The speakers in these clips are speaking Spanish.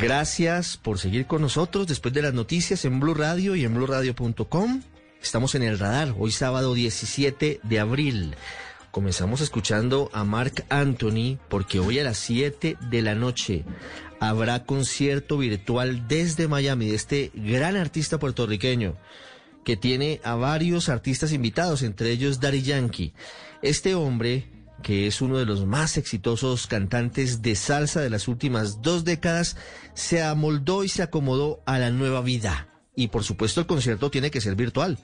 Gracias por seguir con nosotros después de las noticias en Blue Radio y en BlueRadio.com. Estamos en el radar, hoy sábado 17 de abril. Comenzamos escuchando a Mark Anthony porque hoy a las 7 de la noche habrá concierto virtual desde Miami de este gran artista puertorriqueño que tiene a varios artistas invitados, entre ellos Daddy Yankee. Este hombre, que es uno de los más exitosos cantantes de salsa de las últimas dos décadas, se amoldó y se acomodó a la nueva vida. Y por supuesto el concierto tiene que ser virtual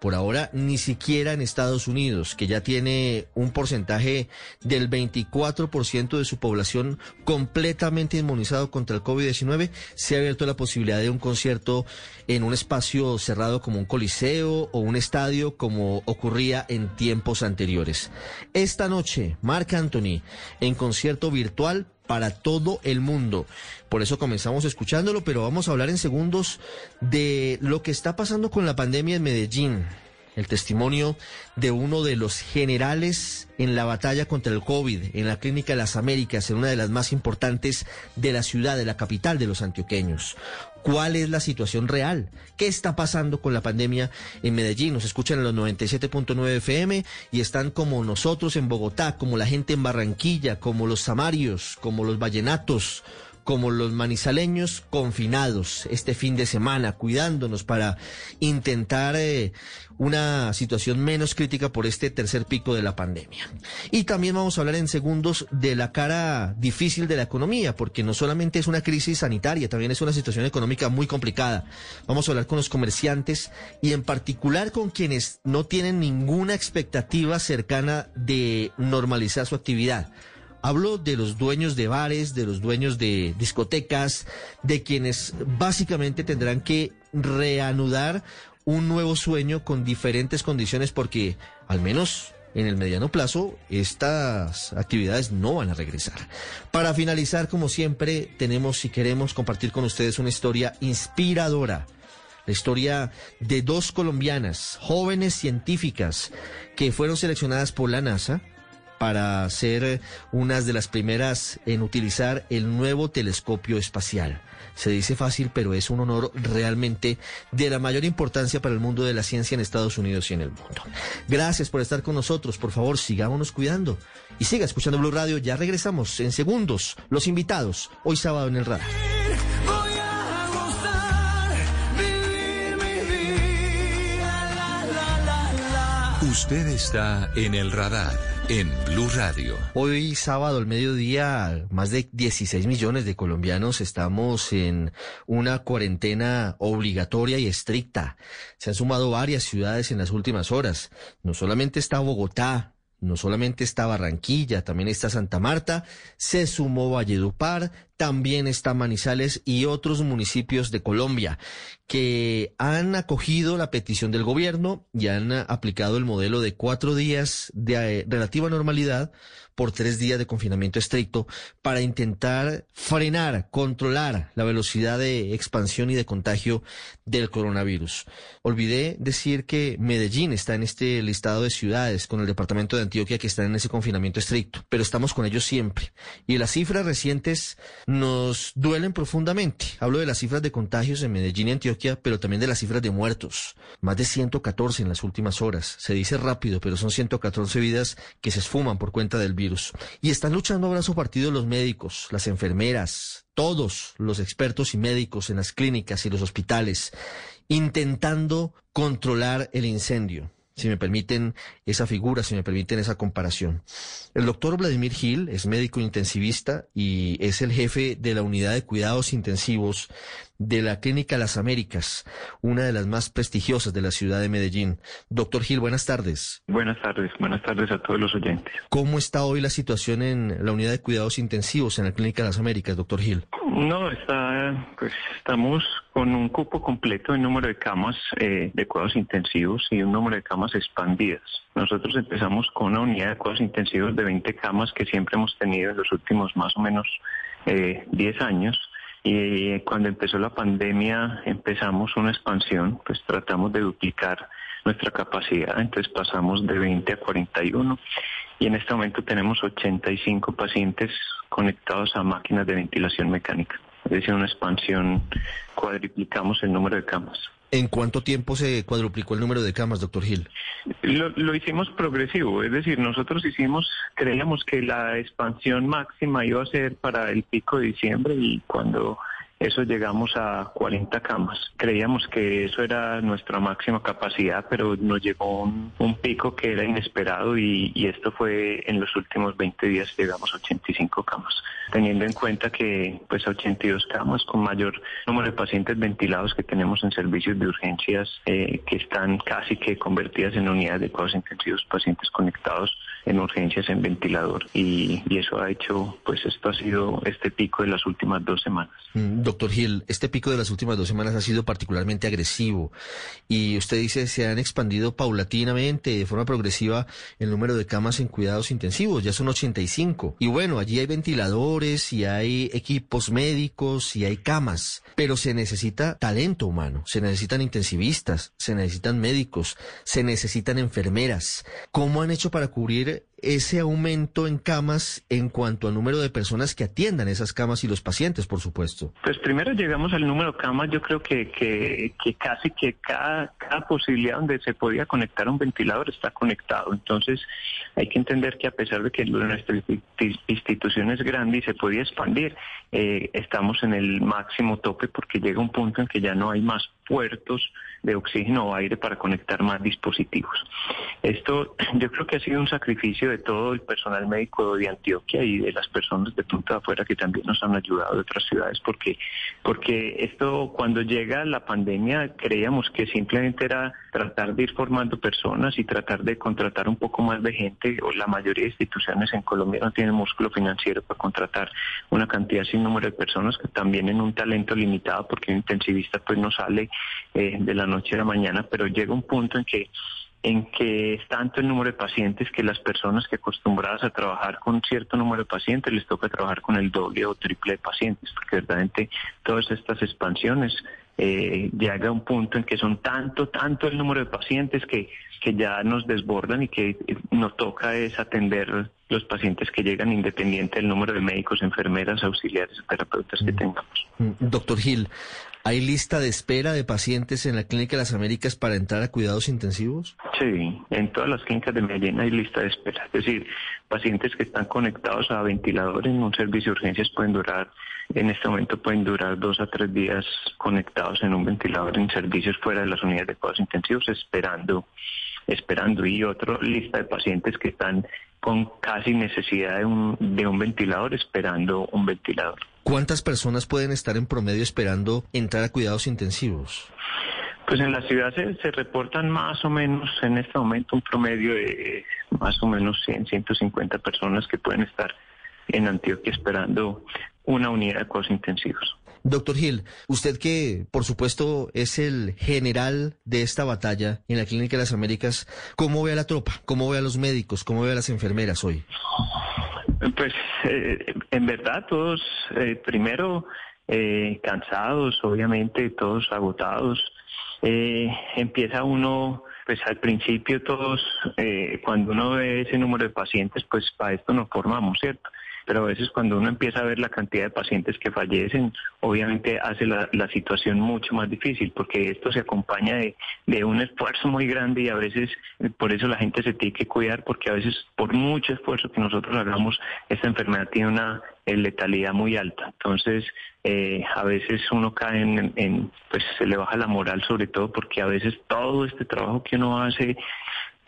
por ahora ni siquiera en Estados Unidos, que ya tiene un porcentaje del 24% de su población completamente inmunizado contra el COVID-19, se ha abierto la posibilidad de un concierto en un espacio cerrado como un coliseo o un estadio como ocurría en tiempos anteriores. Esta noche, Mark Anthony en concierto virtual para todo el mundo. Por eso comenzamos escuchándolo, pero vamos a hablar en segundos de lo que está pasando con la pandemia en Medellín. El testimonio de uno de los generales en la batalla contra el COVID en la Clínica de las Américas, en una de las más importantes de la ciudad, de la capital de los antioqueños cuál es la situación real, qué está pasando con la pandemia en Medellín. Nos escuchan en los 97.9 FM y están como nosotros en Bogotá, como la gente en Barranquilla, como los samarios, como los vallenatos como los manizaleños confinados este fin de semana, cuidándonos para intentar eh, una situación menos crítica por este tercer pico de la pandemia. Y también vamos a hablar en segundos de la cara difícil de la economía, porque no solamente es una crisis sanitaria, también es una situación económica muy complicada. Vamos a hablar con los comerciantes y en particular con quienes no tienen ninguna expectativa cercana de normalizar su actividad. Hablo de los dueños de bares, de los dueños de discotecas, de quienes básicamente tendrán que reanudar un nuevo sueño con diferentes condiciones porque al menos en el mediano plazo estas actividades no van a regresar. Para finalizar, como siempre, tenemos y queremos compartir con ustedes una historia inspiradora. La historia de dos colombianas, jóvenes científicas, que fueron seleccionadas por la NASA para ser unas de las primeras en utilizar el nuevo telescopio espacial. Se dice fácil, pero es un honor realmente de la mayor importancia para el mundo de la ciencia en Estados Unidos y en el mundo. Gracias por estar con nosotros. Por favor, sigámonos cuidando. Y siga escuchando Blue Radio. Ya regresamos en segundos. Los invitados, hoy sábado en el radio. Usted está en el radar en Blue Radio. Hoy sábado al mediodía, más de 16 millones de colombianos estamos en una cuarentena obligatoria y estricta. Se han sumado varias ciudades en las últimas horas. No solamente está Bogotá, no solamente está Barranquilla, también está Santa Marta, se sumó Valledupar, también está Manizales y otros municipios de Colombia que han acogido la petición del gobierno y han aplicado el modelo de cuatro días de eh, relativa normalidad por tres días de confinamiento estricto para intentar frenar, controlar la velocidad de expansión y de contagio del coronavirus. Olvidé decir que Medellín está en este listado de ciudades con el departamento de Antioquia que están en ese confinamiento estricto, pero estamos con ellos siempre. Y las cifras recientes nos duelen profundamente. Hablo de las cifras de contagios en Medellín y Antioquia, pero también de las cifras de muertos. Más de 114 en las últimas horas. Se dice rápido, pero son 114 vidas que se esfuman por cuenta del virus. Y están luchando a brazo partido los médicos, las enfermeras, todos los expertos y médicos en las clínicas y los hospitales, intentando controlar el incendio si me permiten esa figura, si me permiten esa comparación. El doctor Vladimir Gil es médico intensivista y es el jefe de la unidad de cuidados intensivos de la Clínica Las Américas, una de las más prestigiosas de la ciudad de Medellín. Doctor Gil, buenas tardes. Buenas tardes, buenas tardes a todos los oyentes. ¿Cómo está hoy la situación en la unidad de cuidados intensivos en la Clínica Las Américas, doctor Gil? No, está, pues estamos con un cupo completo en número de camas eh, de cuidados intensivos y un número de camas expandidas. Nosotros empezamos con una unidad de cuidados intensivos de 20 camas que siempre hemos tenido en los últimos más o menos eh, 10 años y cuando empezó la pandemia empezamos una expansión, pues tratamos de duplicar nuestra capacidad, entonces pasamos de 20 a 41 y en este momento tenemos 85 pacientes conectados a máquinas de ventilación mecánica. es decir, una expansión, cuadriplicamos el número de camas. ¿En cuánto tiempo se cuadruplicó el número de camas, doctor Gil? Lo, lo, hicimos progresivo, es decir, nosotros hicimos, creíamos que la expansión máxima iba a ser para el pico de diciembre y cuando eso llegamos a 40 camas. Creíamos que eso era nuestra máxima capacidad, pero nos llegó un, pico que era inesperado y, esto fue en los últimos 20 días llegamos a 85 camas, teniendo en cuenta que pues 82 camas con mayor número de pacientes ventilados que tenemos en servicios de urgencias eh, que están casi que convertidas en unidades de cuidados intensivos, pacientes conectados en urgencias en ventilador y, eso ha hecho, pues esto ha sido este pico de las últimas dos semanas. Mm, doctor Gil, este pico de las últimas dos semanas ha sido particularmente agresivo y usted dice se han expandido paulatinamente, de forma progresiva, el número de camas en cuidados intensivos, ya son 85. Y bueno, allí hay ventiladores y hay equipos médicos y hay camas, pero se necesita talento humano, se necesitan intensivistas, se necesitan médicos, se necesitan enfermeras. ¿Cómo han hecho para cubrir ese aumento en camas en cuanto al número de personas que atiendan esas camas y los pacientes, por supuesto? Pues primero llegamos al número de camas, yo creo que, que, casi que cada, cada posibilidad donde se podía conectar un ventilador está conectado. Entonces hay que entender que a pesar de que nuestra institución es grande y se podía expandir, eh, estamos en el máximo tope porque llega un punto en que ya no hay más puertos de oxígeno o aire para conectar más dispositivos. Esto yo creo que ha sido un sacrificio de todo el personal médico de Antioquia y de las personas de punta afuera que también nos han ayudado de otras ciudades porque porque esto cuando llega la pandemia creíamos que simplemente era tratar de ir formando personas y tratar de contratar un poco más de gente o la mayoría de instituciones en Colombia no tienen músculo financiero para contratar una cantidad sin número de personas que también en un talento limitado porque un intensivista pues no sale eh, de la noche a la mañana pero llega un punto en que en que es tanto el número de pacientes que las personas que acostumbradas a trabajar con cierto número de pacientes les toca trabajar con el doble o triple de pacientes, porque verdaderamente todas estas expansiones eh, llega a un punto en que son tanto, tanto el número de pacientes que, que ya nos desbordan y que nos toca es atender los pacientes que llegan independiente del número de médicos, enfermeras, auxiliares, terapeutas que mm. tengamos. Mm, doctor Gil, ¿hay lista de espera de pacientes en la Clínica de las Américas para entrar a cuidados intensivos? Sí, en todas las clínicas de Medellín hay lista de espera. Es decir, pacientes que están conectados a ventilador en un servicio de urgencias pueden durar, en este momento pueden durar dos a tres días conectados en un ventilador en servicios fuera de las unidades de cuidados intensivos esperando esperando y otra lista de pacientes que están con casi necesidad de un, de un ventilador esperando un ventilador. ¿Cuántas personas pueden estar en promedio esperando entrar a cuidados intensivos? Pues en la ciudad se, se, reportan más o menos en este momento un promedio de más o menos 100, 150 personas que pueden estar en Antioquia esperando una unidad de cuidados intensivos. Doctor Gil, usted que por supuesto es el general de esta batalla en la Clínica de las Américas, ¿cómo ve a la tropa? ¿Cómo ve a los médicos? ¿Cómo ve a las enfermeras hoy? Pues eh, en verdad todos, eh, primero eh, cansados, obviamente todos agotados. empieza uno pues al principio todos, cuando uno ve ese número de pacientes, pues para esto nos formamos, ¿cierto? Pero a veces cuando uno empieza a ver la cantidad de pacientes que fallecen, obviamente hace la, situación mucho más difícil, porque esto se acompaña de, de, un esfuerzo muy grande y a veces por eso la gente se tiene que cuidar, porque a veces por mucho esfuerzo que nosotros hagamos, esta enfermedad tiene una letalidad muy alta. Entonces, eh, a veces uno cae en, en, pues se le baja la moral sobre todo porque a veces todo este trabajo que uno hace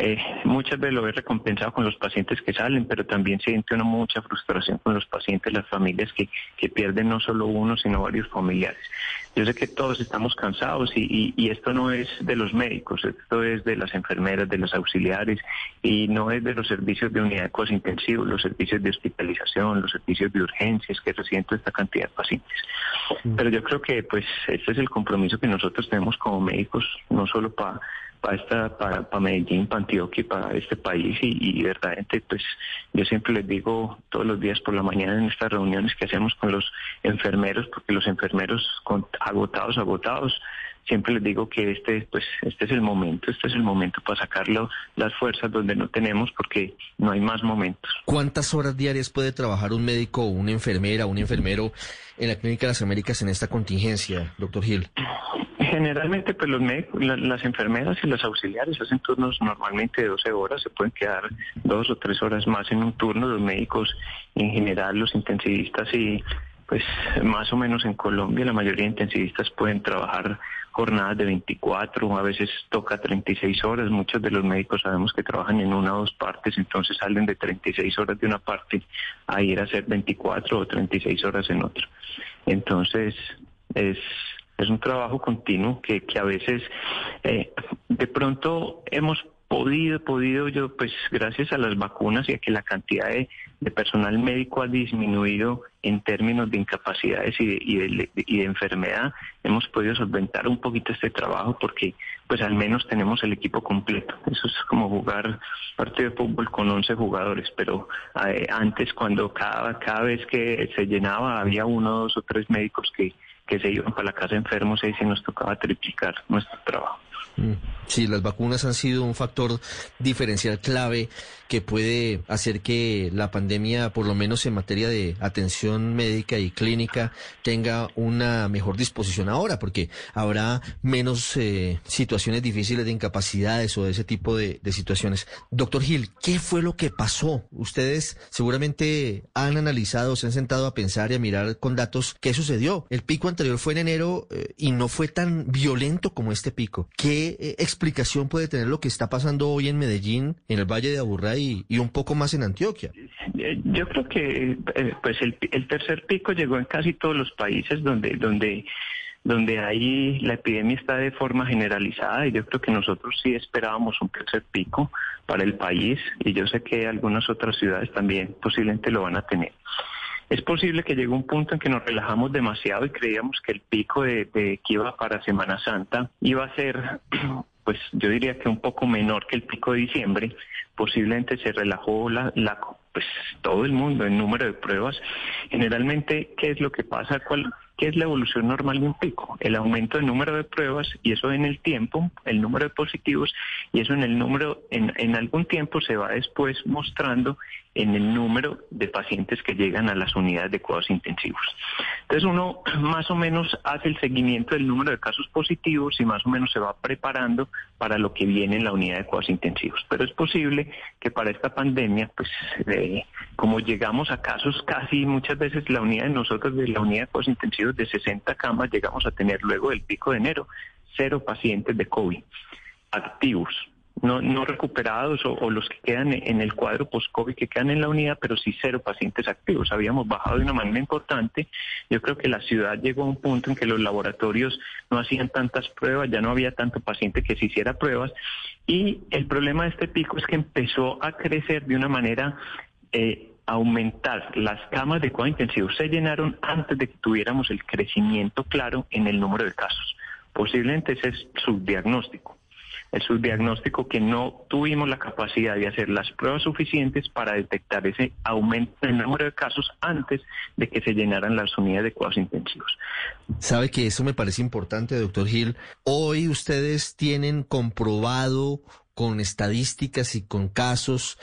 eh, muchas veces lo he recompensado con los pacientes que salen, pero también siente una mucha frustración con los pacientes, las familias que, que pierden no solo uno, sino varios familiares. Yo sé que todos estamos cansados y, y, esto no es de los médicos, esto es de las enfermeras, de los auxiliares y no es de los servicios de unidad de cuidados intensivos, los servicios de hospitalización, los servicios de urgencias que reciben toda esta cantidad de pacientes. Mm. Pero yo creo que pues este es el compromiso que nosotros tenemos como médicos, no solo para para esta para, para Medellín, para Antioquia, para este país y, y verdaderamente pues yo siempre les digo todos los días por la mañana en estas reuniones que hacemos con los enfermeros, porque los enfermeros con, agotados, agotados, siempre les digo que este, pues, este es el momento, este es el momento para sacarlo las fuerzas donde no tenemos porque no hay más momentos. ¿Cuántas horas diarias puede trabajar un médico o una enfermera o un enfermero en la Clínica de las Américas en esta contingencia, doctor Gil? Generalmente, pues los médicos, las enfermeras y los auxiliares hacen turnos normalmente de 12 horas, se pueden quedar dos o tres horas más en un turno. Los médicos, en general, los intensivistas y pues más o menos en Colombia la mayoría de intensivistas pueden trabajar jornadas de 24, a veces toca 36 horas. Muchos de los médicos sabemos que trabajan en una o dos partes, entonces salen de 36 horas de una parte a ir a hacer 24 o 36 horas en otra. Entonces, es es un trabajo continuo que, que a veces eh, de pronto hemos podido, podido yo, pues gracias a las vacunas y a que la cantidad de, personal médico ha disminuido en términos de incapacidades y de, y, de, y de, enfermedad, hemos podido solventar un poquito este trabajo porque pues al menos tenemos el equipo completo. Eso es como jugar partido de fútbol con 11 jugadores, pero eh, antes cuando cada, cada vez que se llenaba había uno, dos o tres médicos que que se iban para la casa enfermos y se nos tocaba triplicar nuestro trabajo. Mm. Sí, las vacunas han sido un factor diferencial clave que puede hacer que la pandemia, por lo menos en materia de atención médica y clínica, tenga una mejor disposición ahora, porque habrá menos eh, situaciones difíciles de incapacidades o de ese tipo de, situaciones. Doctor Gil, ¿qué fue lo que pasó? Ustedes seguramente han analizado, se han sentado a pensar y a mirar con datos qué sucedió. El pico anterior fue en enero eh, y no fue tan violento como este pico. ¿Qué eh, explicación puede tener lo que está pasando hoy en Medellín, en el Valle de Aburrá y, un poco más en Antioquia? Eh, yo creo que pues el, tercer pico llegó en casi todos los países donde donde donde ahí la epidemia está de forma generalizada y yo creo que nosotros sí esperábamos un tercer pico para el país y yo sé que algunas otras ciudades también posiblemente lo van a tener. Es posible que llegue un punto en que nos relajamos demasiado y creíamos que el pico de, que iba para Semana Santa iba a ser, pues yo diría que un poco menor que el pico de diciembre. Posiblemente se relajó la, la pues todo el mundo en número de pruebas. Generalmente, ¿qué es lo que pasa? ¿Cuál, ¿Qué es la evolución normal de un pico? El aumento del número de pruebas y eso en el tiempo, el número de positivos y eso en el número, en, algún tiempo se va después mostrando en el número de pacientes que llegan a las unidades de cuidados intensivos. Entonces uno más o menos hace el seguimiento del número de casos positivos y más o menos se va preparando para lo que viene en la unidad de cuidados intensivos. Pero es posible que para esta pandemia, pues eh, como llegamos a casos casi muchas veces la unidad de nosotros de la unidad de cuidados intensivos de 60 camas, llegamos a tener luego del pico de enero cero pacientes de COVID activos no, no recuperados o, los que quedan en el cuadro post-COVID que quedan en la unidad, pero sí cero pacientes activos. Habíamos bajado de una manera importante. Yo creo que la ciudad llegó a un punto en que los laboratorios no hacían tantas pruebas, ya no había tanto paciente que se hiciera pruebas. Y el problema de este pico es que empezó a crecer de una manera... Eh, aumentar las camas de cuidado intensivo se llenaron antes de que tuviéramos el crecimiento claro en el número de casos. Posiblemente ese es su diagnóstico el subdiagnóstico que no tuvimos la capacidad de hacer las pruebas suficientes para detectar ese aumento en el número de casos antes de que se llenaran las unidades de cuidados intensivos. Sabe que eso me parece importante, doctor Gil. Hoy ustedes tienen comprobado con estadísticas y con casos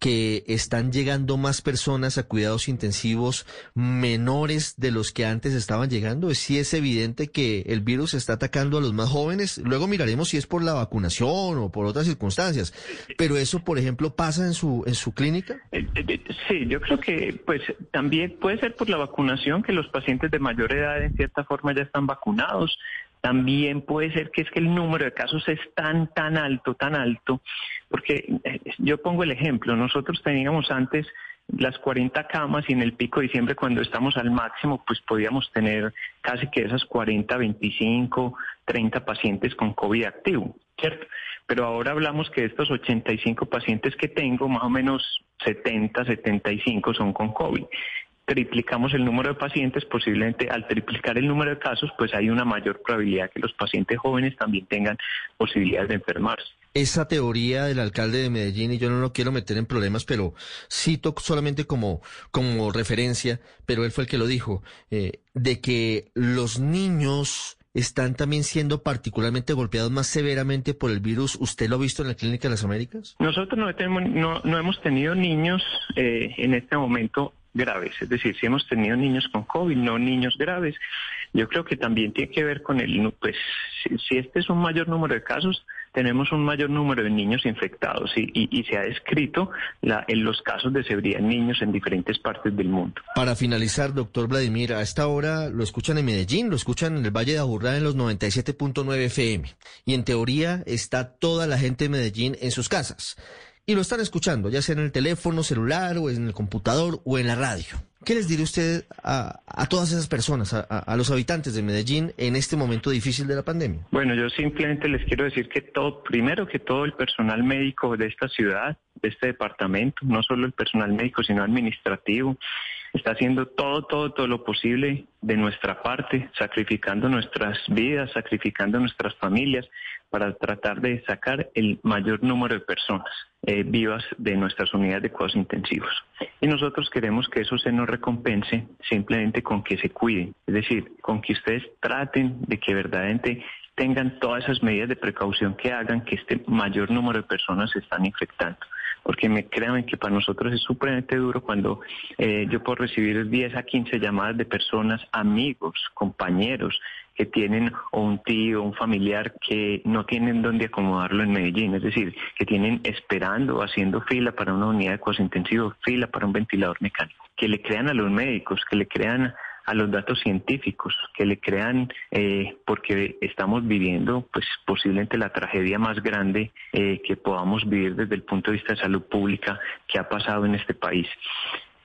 que están llegando más personas a cuidados intensivos menores de los que antes estaban llegando. Sí es evidente que el virus está atacando a los más jóvenes. Luego miraremos si es por la vacunación o por otras circunstancias. Pero eso, por ejemplo, pasa en su en su clínica. Eh, eh, eh, sí, yo creo que pues también puede ser por la vacunación que los pacientes de mayor edad en cierta forma ya están vacunados. También puede ser que es que el número de casos es tan, tan alto, tan alto, porque eh, yo pongo el ejemplo, nosotros teníamos antes las 40 camas y en el pico de diciembre cuando estamos al máximo, pues podíamos tener casi que esas 40, 25, 30 pacientes con COVID activo, ¿cierto? Pero ahora hablamos que de estos 85 pacientes que tengo, más o menos 70, 75 son con COVID triplicamos el número de pacientes, posiblemente al triplicar el número de casos, pues hay una mayor probabilidad que los pacientes jóvenes también tengan posibilidades de enfermarse. Esa teoría del alcalde de Medellín, y yo no lo quiero meter en problemas, pero cito solamente como, como referencia, pero él fue el que lo dijo, eh, de que los niños están también siendo particularmente golpeados más severamente por el virus. ¿Usted lo ha visto en la Clínica de las Américas? Nosotros no, tenemos, no, no hemos tenido niños eh, en este momento graves, es decir, si hemos tenido niños con COVID, no niños graves. Yo creo que también tiene que ver con el, pues, si, este es un mayor número de casos, tenemos un mayor número de niños infectados y, se ha descrito la, en los casos de severidad en niños en diferentes partes del mundo. Para finalizar, doctor Vladimir, a esta hora lo escuchan en Medellín, lo escuchan en el Valle de Aburrá en los 97.9 FM y en teoría está toda la gente de Medellín en sus casas y lo están escuchando, ya sea en el teléfono celular o en el computador o en la radio. ¿Qué les diré usted a, todas esas personas, a, los habitantes de Medellín en este momento difícil de la pandemia? Bueno, yo simplemente les quiero decir que todo, primero que todo el personal médico de esta ciudad, de este departamento, no solo el personal médico, sino administrativo, está haciendo todo, todo, todo lo posible de nuestra parte, sacrificando nuestras vidas, sacrificando nuestras familias para tratar de sacar el mayor número de personas eh, vivas de nuestras unidades de cuidados intensivos. Y nosotros queremos que eso se nos recompense simplemente con que se cuiden, es decir, con que ustedes traten de que verdaderamente tengan todas esas medidas de precaución que hagan que este mayor número de personas se están infectando porque me crean que para nosotros es supremamente duro cuando eh, yo puedo recibir 10 a 15 llamadas de personas, amigos, compañeros, que tienen o un tío, un familiar que no tienen dónde acomodarlo en Medellín, es decir, que tienen esperando, haciendo fila para una unidad de cuidados intensivos, fila para un ventilador mecánico, que le crean a los médicos, que le crean a los datos científicos, que le crean, eh, porque estamos viviendo pues posiblemente la tragedia más grande eh, que podamos vivir desde el punto de vista de salud pública que ha pasado en este país.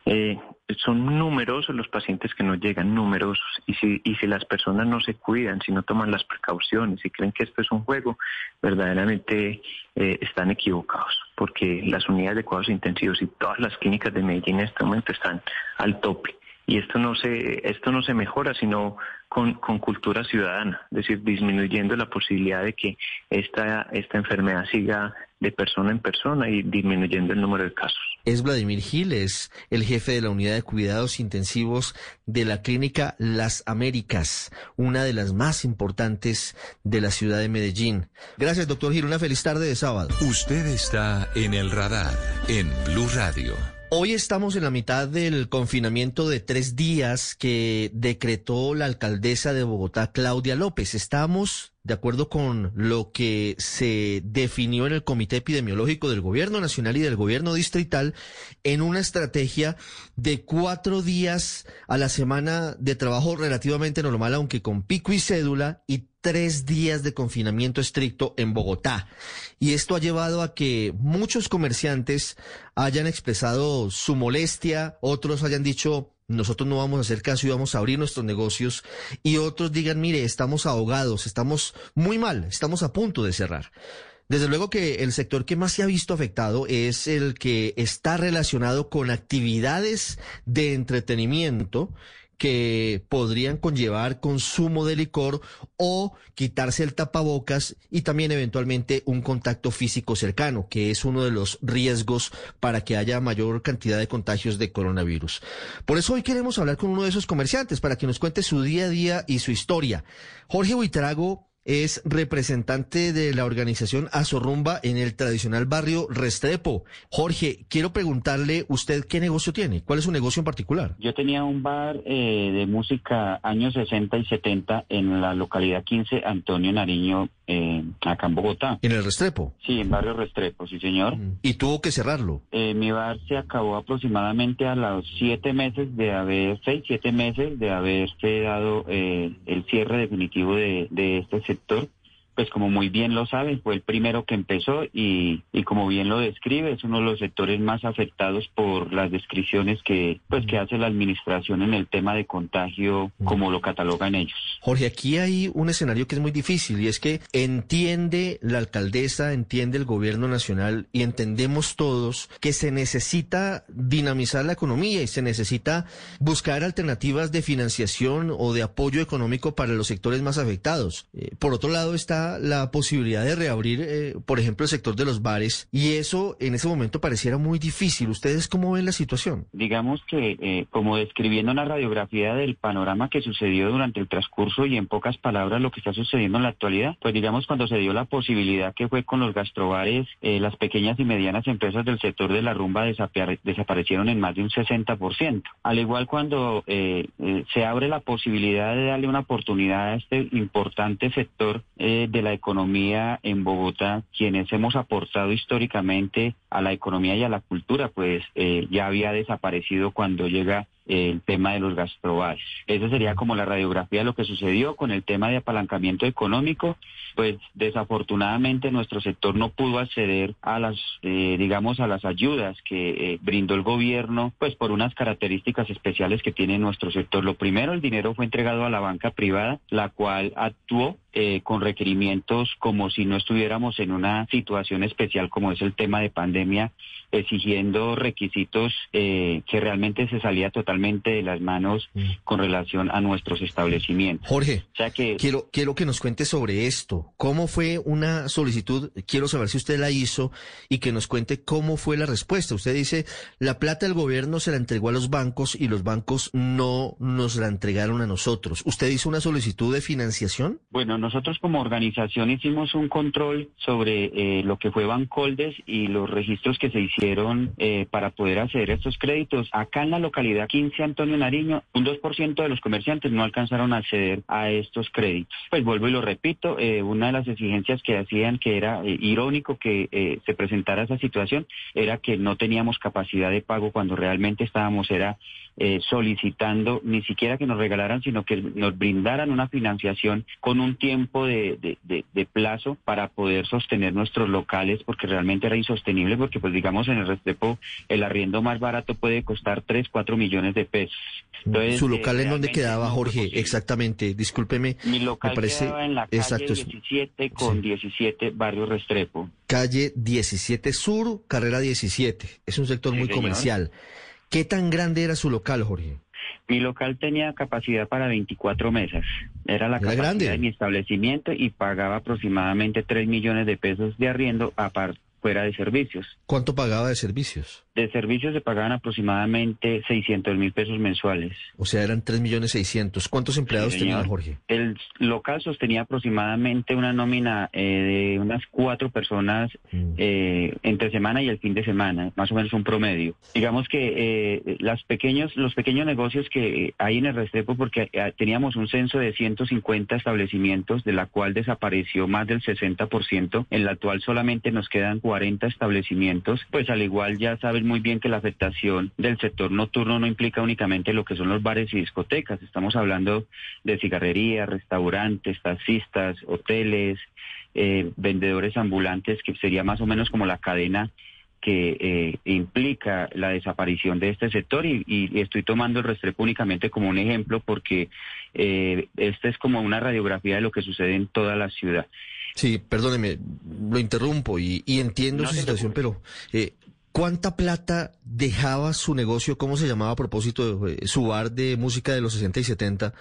Eh, son numerosos los pacientes que nos llegan, numerosos, y si, y si las personas no se cuidan, si no toman las precauciones, y creen que esto es un juego, verdaderamente están equivocados, porque las unidades de cuidados intensivos y todas las clínicas de Medellín en este momento están al tope. Y esto no se esto no se mejora sino con, con, cultura ciudadana, es decir, disminuyendo la posibilidad de que esta, esta enfermedad siga de persona en persona y disminuyendo el número de casos. Es Vladimir Gil, es el jefe de la unidad de cuidados intensivos de la clínica Las Américas, una de las más importantes de la ciudad de Medellín. Gracias, doctor Gil. Una feliz tarde de sábado. Usted está en el radar en Blue Radio. Hoy estamos en la mitad del confinamiento de tres días que decretó la alcaldesa de Bogotá, Claudia López. Estamos de acuerdo con lo que se definió en el Comité Epidemiológico del Gobierno Nacional y del Gobierno Distrital, en una estrategia de cuatro días a la semana de trabajo relativamente normal, aunque con pico y cédula, y tres días de confinamiento estricto en Bogotá. Y esto ha llevado a que muchos comerciantes hayan expresado su molestia, otros hayan dicho nosotros no vamos a hacer caso y vamos a abrir nuestros negocios y otros digan, mire, estamos ahogados, estamos muy mal, estamos a punto de cerrar. Desde luego que el sector que más se ha visto afectado es el que está relacionado con actividades de entretenimiento que podrían conllevar consumo de licor o quitarse el tapabocas y también eventualmente un contacto físico cercano, que es uno de los riesgos para que haya mayor cantidad de contagios de coronavirus. Por eso hoy queremos hablar con uno de esos comerciantes para que nos cuente su día a día y su historia. Jorge Buitrago es representante de la organización Azorrumba en el tradicional barrio Restrepo. Jorge, quiero preguntarle usted qué negocio tiene, cuál es su negocio en particular. Yo tenía un bar eh, de música años 60 y 70 en la localidad 15 Antonio Nariño, eh, acá en Bogotá. ¿En el Restrepo? Sí, en barrio Restrepo, sí señor. Mm. ¿Y tuvo que cerrarlo? Eh, mi bar se acabó aproximadamente a los siete meses de haber, seis, siete meses de haberse dado el cierre definitivo de, de este sector pues como muy bien lo saben, fue el primero que empezó y, y, como bien lo describe, es uno de los sectores más afectados por las descripciones que, pues, que hace la administración en el tema de contagio, como lo catalogan ellos. Jorge, aquí hay un escenario que es muy difícil y es que entiende la alcaldesa, entiende el gobierno nacional y entendemos todos que se necesita dinamizar la economía y se necesita buscar alternativas de financiación o de apoyo económico para los sectores más afectados. Eh, por otro lado está la posibilidad de reabrir, eh, por ejemplo, el sector de los bares y eso en ese momento pareciera muy difícil. ¿Ustedes cómo ven la situación? Digamos que, eh, como describiendo una radiografía del panorama que sucedió durante el transcurso y en pocas palabras lo que está sucediendo en la actualidad, pues digamos cuando se dio la posibilidad que fue con los gastrobares, eh, las pequeñas y medianas empresas del sector de la rumba desaparecieron en más de un 60%. Al igual cuando se abre la posibilidad de darle una oportunidad a este importante sector de la economía en Bogotá, quienes hemos aportado históricamente a la economía y a la cultura, pues eh, ya había desaparecido cuando llega el tema de los gastrobares. Esa sería como la radiografía de lo que sucedió con el tema de apalancamiento económico. Pues desafortunadamente nuestro sector no pudo acceder a las, eh, digamos, a las ayudas que eh, brindó el gobierno, pues por unas características especiales que tiene nuestro sector. Lo primero, el dinero fue entregado a la banca privada, la cual actuó eh, con requerimientos como si no estuviéramos en una situación especial como es el tema de pandemia, exigiendo requisitos que realmente se salía totalmente de las manos mm. con relación a nuestros establecimientos. Jorge, que, quiero, quiero que nos cuente sobre esto. ¿Cómo fue una solicitud? Quiero saber si usted la hizo y que nos cuente cómo fue la respuesta. Usted dice, la plata del gobierno se la entregó a los bancos y los bancos no nos la entregaron a nosotros. ¿Usted hizo una solicitud de financiación? Bueno, nosotros como organización hicimos un control sobre eh, lo que fue Bancoldes y los registros que se hicieron eh, para poder hacer estos créditos. Acá en la localidad 15 Antonio Nariño, un 2% de los comerciantes no alcanzaron a acceder a estos créditos. Pues vuelvo y lo repito, eh, una de las exigencias que hacían que era eh, irónico que eh, se presentara esa situación era que no teníamos capacidad de pago cuando realmente estábamos era solicitando ni siquiera que nos regalaran, sino que nos brindaran una financiación con un tiempo de, de, plazo para poder sostener nuestros locales, porque realmente era insostenible, porque pues digamos en el Restrepo el arriendo más barato puede costar 3, 4 millones de pesos. ¿Su local en dónde quedaba, Jorge? Exactamente, discúlpeme. Mi local me parece... quedaba en la calle 17 con 17, Barrio Restrepo. Calle 17 Sur, carrera 17. Es un sector muy comercial. ¿Qué tan grande era su local, Jorge? Mi local tenía capacidad para 24 mesas. Era la capacidad de mi establecimiento y pagaba aproximadamente 3 millones de pesos de arriendo aparte fuera de servicios. ¿Cuánto pagaba de servicios? De servicios se pagaban aproximadamente 600 mil pesos mensuales. O sea, eran 3 millones 600. ¿Cuántos empleados tenía Jorge? El local sostenía aproximadamente una nómina eh, de unas cuatro personas mm. eh, entre semana y el fin de semana, más o menos un promedio. Digamos que eh, las pequeños, los pequeños negocios que hay en el Restrepo, porque teníamos un censo de 150 establecimientos, de la cual desapareció más del 60%, en la actual solamente nos quedan 40 establecimientos, pues al igual ya saben muy bien que la afectación del sector nocturno no implica únicamente lo que son los bares y discotecas, estamos hablando de cigarrería, restaurantes, taxistas, hoteles, eh, vendedores ambulantes, que sería más o menos como la cadena que eh, implica la desaparición de este sector. Y, estoy tomando el Restrepo únicamente como un ejemplo porque eh, esta es como una radiografía de lo que sucede en toda la ciudad. Sí, perdóneme, lo interrumpo y, entiendo su situación, pero eh, ¿Cuánta plata dejaba su negocio, cómo se llamaba a propósito, de, eh, su bar de música de los 60 y 70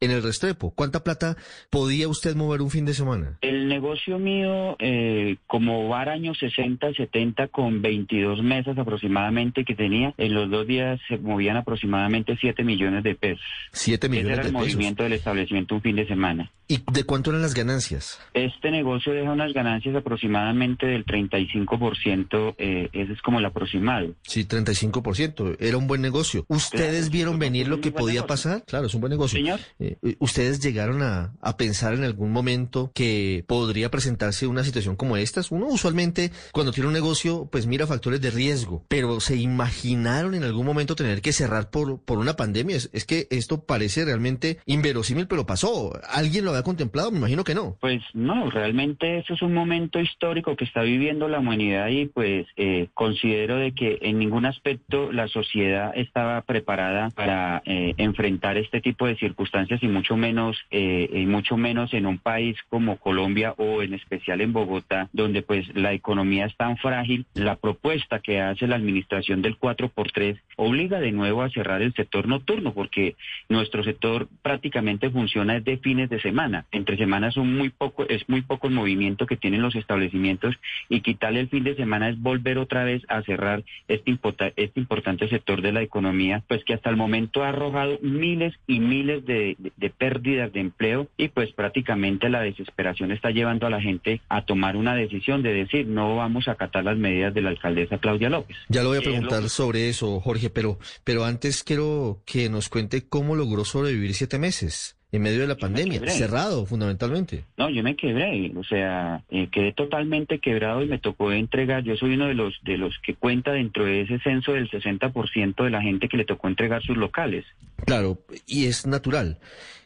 en el Restrepo? ¿Cuánta plata podía usted mover un fin de semana? El negocio mío, eh, como bar años 60 y 70 con 22 mesas aproximadamente que tenía, en los dos días se movían aproximadamente 7 millones de pesos. 7 millones Ese era el movimiento del establecimiento un fin de semana. ¿Y de cuánto eran las ganancias? Este negocio deja unas ganancias aproximadamente del 35%, eh, ese es como el aproximado. Sí, 35%, era un buen negocio. ¿Ustedes vieron venir lo que podía pasar? Claro, es un buen negocio. Señor. Eh, eh, ¿Ustedes llegaron a, a, pensar en algún momento que podría presentarse una situación como esta? Uno usualmente cuando tiene un negocio pues mira factores de riesgo, pero ¿se imaginaron en algún momento tener que cerrar por, por una pandemia? Es, es que esto parece realmente inverosímil, pero pasó. ¿Alguien lo contemplado? Me imagino que no. Pues no, realmente eso es un momento histórico que está viviendo la humanidad y pues eh, considero de que en ningún aspecto la sociedad estaba preparada para eh, enfrentar este tipo de circunstancias y mucho menos eh, mucho menos en un país como Colombia o en especial en Bogotá donde pues la economía es tan frágil. La propuesta que hace la administración del 4x3 obliga de nuevo a cerrar el sector nocturno porque nuestro sector prácticamente funciona desde fines de semana. Entre semanas son muy poco, es muy poco el movimiento que tienen los establecimientos y quitarle el fin de semana es volver otra vez a cerrar este, este importante sector de la economía, pues que hasta el momento ha arrojado miles y miles de, de pérdidas de empleo y pues prácticamente la desesperación está llevando a la gente a tomar una decisión de decir no vamos a acatar las medidas de la alcaldesa Claudia López. Ya lo voy a preguntar sobre eso, Jorge, pero, pero antes quiero que nos cuente cómo logró sobrevivir siete meses en medio de la pandemia, cerrado fundamentalmente. No, yo me quebré, o sea, eh, quedé totalmente quebrado y me tocó entregar, yo soy uno de los de los que cuenta dentro de ese censo del 60% de la gente que le tocó entregar sus locales. Claro, y es natural.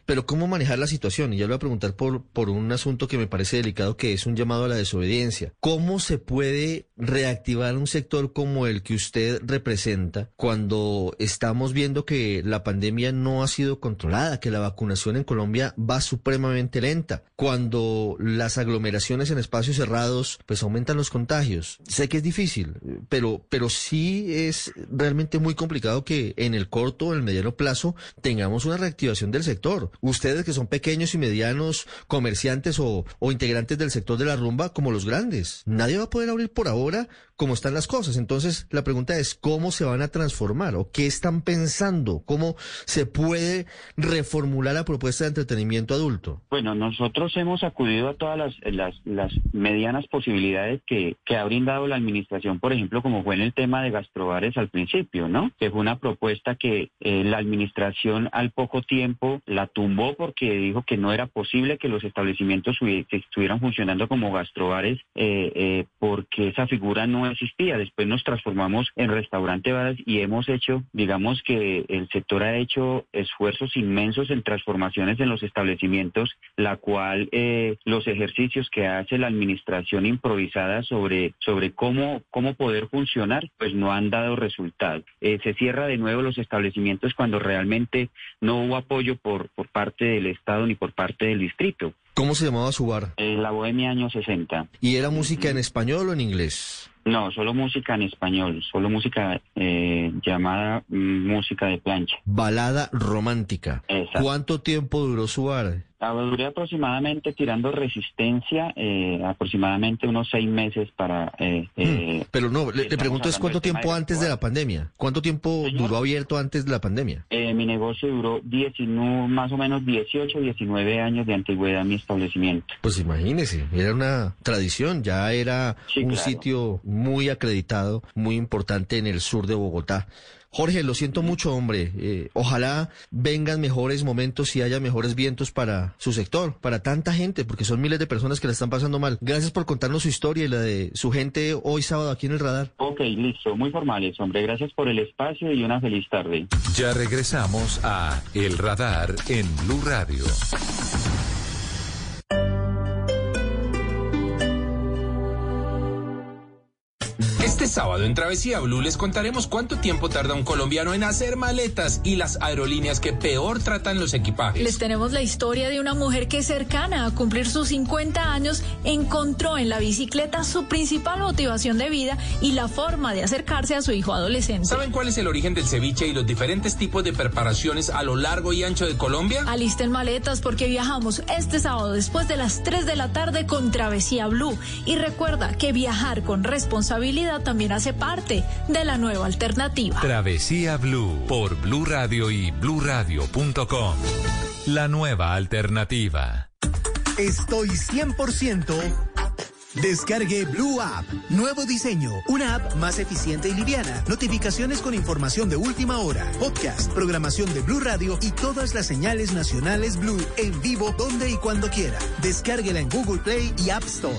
Pero ¿cómo manejar la situación? Y ya lo voy a preguntar por, por un asunto que me parece delicado, que es un llamado a la desobediencia. ¿Cómo se puede reactivar un sector como el que usted representa cuando estamos viendo que la pandemia no ha sido controlada, que la vacunación en Colombia va supremamente lenta, cuando las aglomeraciones en espacios cerrados pues aumentan los contagios? Sé que es difícil, pero, pero sí es realmente muy complicado que en el corto o el mediano plazo tengamos una reactivación del sector ustedes que son pequeños y medianos comerciantes o, o integrantes del sector de la rumba como los grandes. Nadie va a poder abrir por ahora cómo están las cosas. Entonces, la pregunta es, ¿cómo se van a transformar o qué están pensando? ¿Cómo se puede reformular la propuesta de entretenimiento adulto? Bueno, nosotros hemos acudido a todas las, las, las medianas posibilidades que, que, ha brindado la administración, por ejemplo, como fue en el tema de gastrobares al principio, ¿no? Que fue una propuesta que eh, la administración al poco tiempo la tumbó porque dijo que no era posible que los establecimientos estuvieran funcionando como gastrobares eh, eh, porque esa figura no existía. Después nos transformamos en restaurante bares y hemos hecho, digamos que el sector ha hecho esfuerzos inmensos en transformaciones en los establecimientos, la cual eh, los ejercicios que hace la administración improvisada sobre, sobre cómo, cómo poder funcionar, pues no han dado resultado. Se cierra de nuevo los establecimientos cuando realmente no hubo apoyo por, por parte del Estado ni por parte del distrito. ¿Cómo se llamaba su bar? Eh, la Bohemia año 60. ¿Y era música en español o en inglés? No, solo música en español, solo música eh, llamada mm, música de plancha. Balada romántica. Exacto. ¿Cuánto tiempo duró su bar? Duré aproximadamente tirando resistencia, eh, aproximadamente unos seis meses para... Eh, hmm, eh Pero no, le, pregunto es cuánto tiempo antes de la pandemia. ¿Cuánto tiempo duró abierto antes de la pandemia? Eh, mi negocio duró 19, más o menos 18, 19 años de antigüedad mi establecimiento. Pues imagínese, era una tradición, ya era un sitio muy acreditado, muy importante en el sur de Bogotá. Jorge, lo siento mucho, hombre. Eh, ojalá vengan mejores momentos y haya mejores vientos para su sector, para tanta gente, porque son miles de personas que la están pasando mal. Gracias por contarnos su historia y la de su gente hoy sábado aquí en el radar. Ok, listo. Muy formales, hombre. Gracias por el espacio y una feliz tarde. Ya regresamos a El Radar en Blue Radio. Sábado en Travesía Blue les contaremos cuánto tiempo tarda un colombiano en hacer maletas y las aerolíneas que peor tratan los equipajes. Les tenemos la historia de una mujer que cercana a cumplir sus 50 años encontró en la bicicleta su principal motivación de vida y la forma de acercarse a su hijo adolescente. ¿Saben cuál es el origen del ceviche y los diferentes tipos de preparaciones a lo largo y ancho de Colombia? Alisten maletas porque viajamos este sábado después de las 3 de la tarde con Travesía Blue y recuerda que viajar con responsabilidad también hace parte de la nueva alternativa. Travesía Blue por Blue Radio y bluradio.com. La nueva alternativa. Estoy 100% Descargue Blue App. Nuevo diseño. Una app más eficiente y liviana. Notificaciones con información de última hora. Podcast, programación de Blue Radio y todas las señales nacionales Blue en vivo donde y cuando quiera. Descárguela en Google Play y App Store.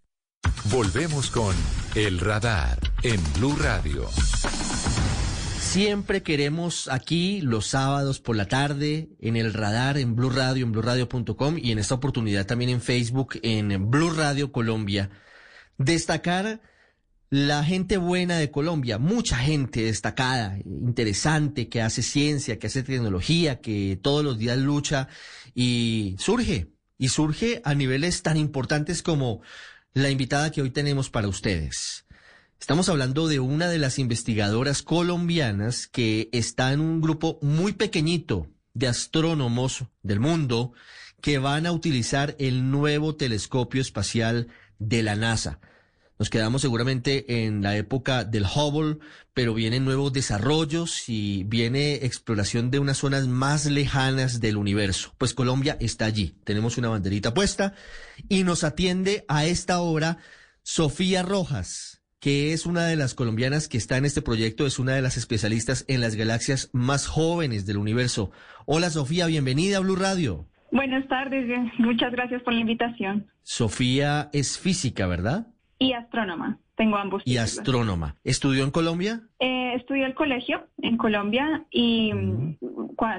Volvemos con El Radar en Blue Radio. Siempre queremos aquí los sábados por la tarde en el radar en Blue Radio, en bluradio.com y en esta oportunidad también en Facebook, en Blue Radio Colombia, destacar la gente buena de Colombia, mucha gente destacada, interesante, que hace ciencia, que hace tecnología, que todos los días lucha y surge, y surge a niveles tan importantes como la invitada que hoy tenemos para ustedes. Estamos hablando de una de las investigadoras colombianas que está en un grupo muy pequeñito de astrónomos del mundo que van a utilizar el nuevo telescopio espacial de la NASA. Nos quedamos seguramente en la época del Hubble, pero vienen nuevos desarrollos y viene exploración de unas zonas más lejanas del universo. Pues Colombia está allí. Tenemos una banderita puesta y nos atiende a esta hora Sofía Rojas, que es una de las colombianas que está en este proyecto, es una de las especialistas en las galaxias más jóvenes del universo. Hola Sofía, bienvenida a Blue Radio. Buenas tardes, muchas gracias por la invitación. Sofía es física, ¿verdad? Y astrónoma. Tengo ambos. Y astrónoma. ¿Estudió en Colombia? Eh, estudié el colegio en Colombia y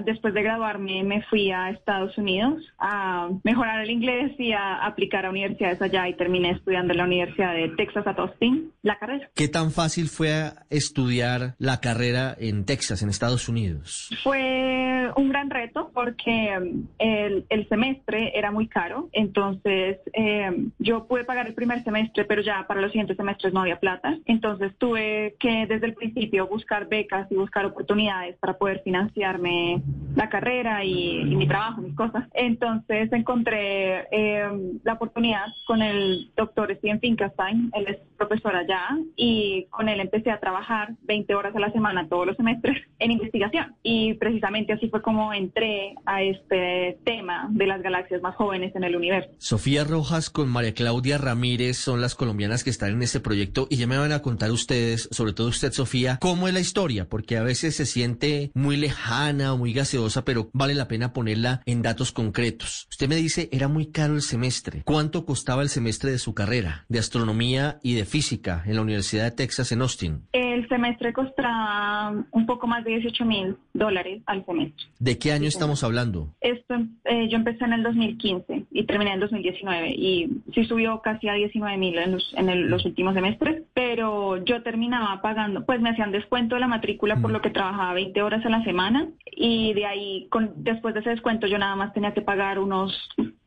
después de graduarme me fui a Estados Unidos a mejorar el inglés y a aplicar a universidades allá y terminé estudiando en la Universidad de Texas at Austin la carrera. ¿Qué tan fácil fue estudiar la carrera en Texas, en Estados Unidos? Fue un gran reto porque um, el, el semestre era muy caro, entonces eh, yo pude pagar el primer semestre, pero ya para los siguientes semestres no había plata, entonces tuve que desde el principio buscar becas y buscar oportunidades para poder financiarme la carrera y, mi trabajo, mis cosas. Entonces encontré eh, la oportunidad con el doctor Steven Finkelstein, él es profesor allá, y con él empecé a trabajar 20 horas a la semana todos los semestres en investigación. Y precisamente así fue como entré a este tema de las galaxias más jóvenes en el universo. Sofía Rojas con María Claudia Ramírez son las colombianas que están en este proyecto y ya me van a contar ustedes, sobre todo usted Sofía, cómo es la historia, porque a veces se siente muy lejana, muy gaseosa, pero vale la pena ponerla en datos concretos. Usted me dice, era muy caro el semestre. ¿Cuánto costaba el semestre de su carrera de astronomía y de física en la Universidad de Texas en Austin? El semestre costaba un poco más de 18 mil dólares al semestre. ¿De qué año estamos hablando? Esto, eh, yo empecé en el 2015 y terminé en 2019 y sí subió casi a 19 mil en, los, en los últimos semestres, pero yo terminaba pagando, pues me hacían descuento de la matrícula por mm. lo que trabajaba 20 horas a la semana y de ahí, con, después de ese descuento, yo nada más tenía que pagar unos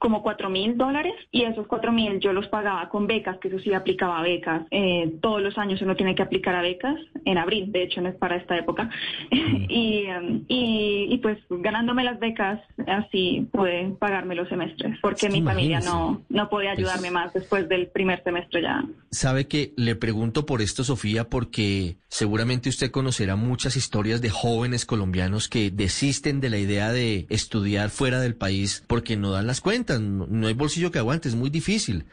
como 4 mil dólares y esos 4 mil yo los pagaba con becas, que eso sí aplicaba a becas. Eh, todos los años uno tiene que aplicar a becas, en abril, de hecho no es para esta época. Mm. y, y, y, pues ganándome las becas, así pude pagarme los semestres, porque mi familia no, no podía pues ayudarme más después del primer semestre ya. Sabe que le pregunto por esto, Sofía, porque seguramente usted conocerá muchas historias de jóvenes colombianos que desisten de la idea de estudiar fuera del país porque no dan las cuentas, no, hay bolsillo que aguante, es muy difícil.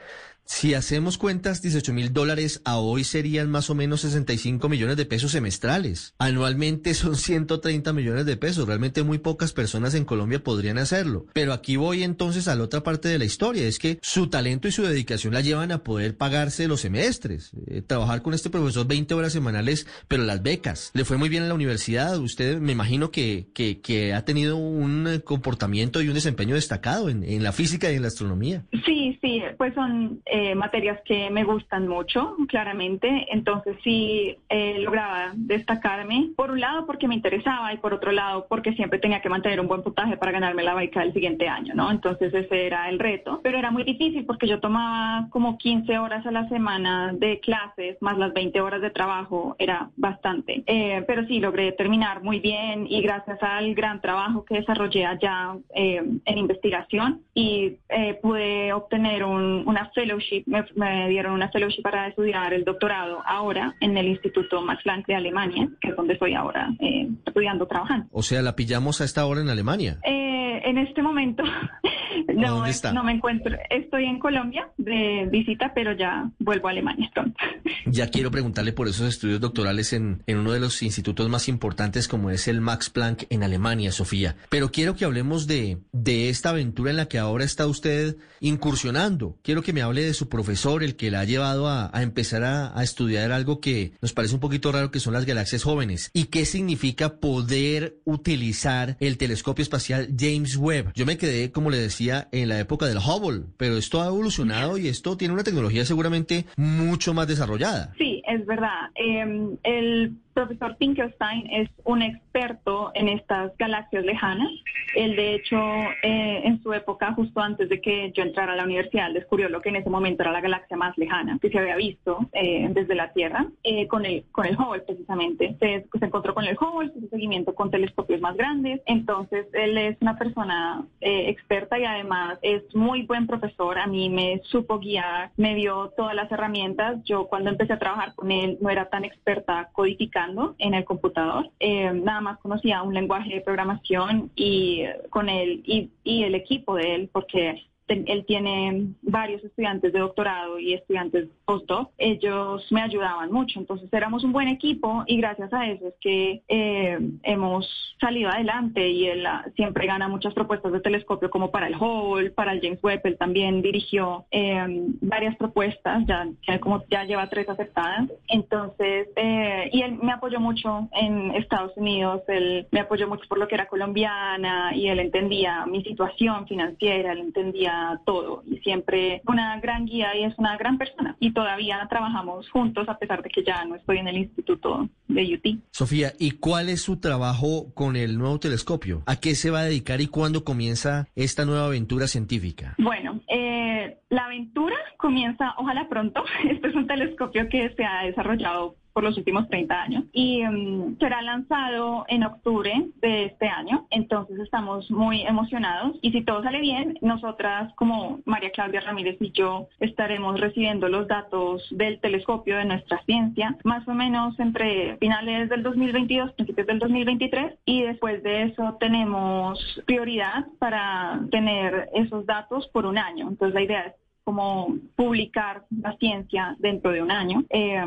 Si hacemos cuentas, 18 mil dólares a hoy serían más o menos 65 millones de pesos semestrales. Anualmente son 130 millones de pesos. Realmente muy pocas personas en Colombia podrían hacerlo. Pero aquí voy entonces a la otra parte de la historia. Es que su talento y su dedicación la llevan a poder pagarse los semestres. Eh, trabajar con este profesor 20 horas semanales, pero las becas. Le fue muy bien en la universidad. Usted me imagino que, que, que ha tenido un comportamiento y un desempeño destacado en, en la física y en la astronomía. Sí, sí, pues son eh, materias que me gustan mucho, claramente. Entonces sí eh, lograba destacarme, por un lado porque me interesaba y por otro lado porque siempre tenía que mantener un buen puntaje para ganarme la beca del siguiente año, ¿no? Entonces ese era el reto. Pero era muy difícil porque yo tomaba como 15 horas a la semana de clases, más las 20 horas de trabajo, era bastante. Eh, pero sí logré terminar muy bien y gracias al gran trabajo que desarrollé allá en investigación y pude obtener un, una fellowship me, dieron una fellowship para estudiar el doctorado ahora en el Instituto Max Planck de Alemania, que es donde estoy ahora eh, estudiando, trabajando. O sea, ¿la pillamos a esta hora en Alemania? Eh, en este momento No, ¿Dónde está? no me encuentro. Estoy en Colombia de visita, pero ya vuelvo a Alemania pronto. Ya quiero preguntarle por esos estudios doctorales en, en uno de los institutos más importantes como es el Max Planck en Alemania, Sofía. Pero quiero que hablemos de, de esta aventura en la que ahora está usted incursionando. Quiero que me hable de su profesor, el que la ha llevado a, a empezar a, a estudiar algo que nos parece un poquito raro, que son las galaxias jóvenes. ¿Y qué significa poder utilizar el telescopio espacial James Webb? Yo me quedé, como le decía, en la época del Hubble, pero esto ha evolucionado y esto tiene una tecnología seguramente mucho más desarrollada. Sí, es verdad. Eh, el profesor Finkelstein es un experto en estas galaxias lejanas. Él, de hecho, eh, en su época, justo antes de que yo entrara a la universidad, descubrió lo que en ese momento era la galaxia más lejana que se había visto eh, desde la Tierra, eh, con, el, con el Hubble precisamente. Se, se encontró con el Hubble, hizo seguimiento con telescopios más grandes. Entonces, él es una persona eh, experta y además es muy buen profesor. A mí me supo guiar, me dio todas las herramientas. Yo cuando empecé a trabajar con él no era tan experta codificando en el computador. Eh, nada más conocía un lenguaje de programación y eh, con él y, y el equipo de él, porque él tiene varios estudiantes de doctorado y estudiantes postdoc. Ellos me ayudaban mucho, entonces éramos un buen equipo y gracias a eso es que eh, hemos salido adelante y él ah, siempre gana muchas propuestas de telescopio como para el Hubble, para el James Webb. Él también dirigió eh, varias propuestas, ya, ya como ya lleva tres aceptadas. Entonces, eh, y él me apoyó mucho en Estados Unidos, él me apoyó mucho por lo que era colombiana y él entendía mi situación financiera, él entendía todo y siempre una gran guía y es una gran persona. Y todavía trabajamos juntos a pesar de que ya no estoy en el instituto de UT. Sofía, ¿y cuál es su trabajo con el nuevo telescopio? ¿A qué se va a dedicar y cuándo comienza esta nueva aventura científica? Bueno, eh, la aventura comienza, ojalá pronto. Este es un telescopio que se ha desarrollado por los últimos 30 años y mm, será lanzado en octubre de este año. Entonces estamos muy emocionados y si todo sale bien, nosotras como María Claudia Ramírez y yo estaremos recibiendo los datos del telescopio de nuestra ciencia más o menos entre finales del 2022, principios del 2023 y después de eso tenemos prioridad para tener esos datos por un año. Entonces la idea es como publicar la ciencia dentro de un año, eh,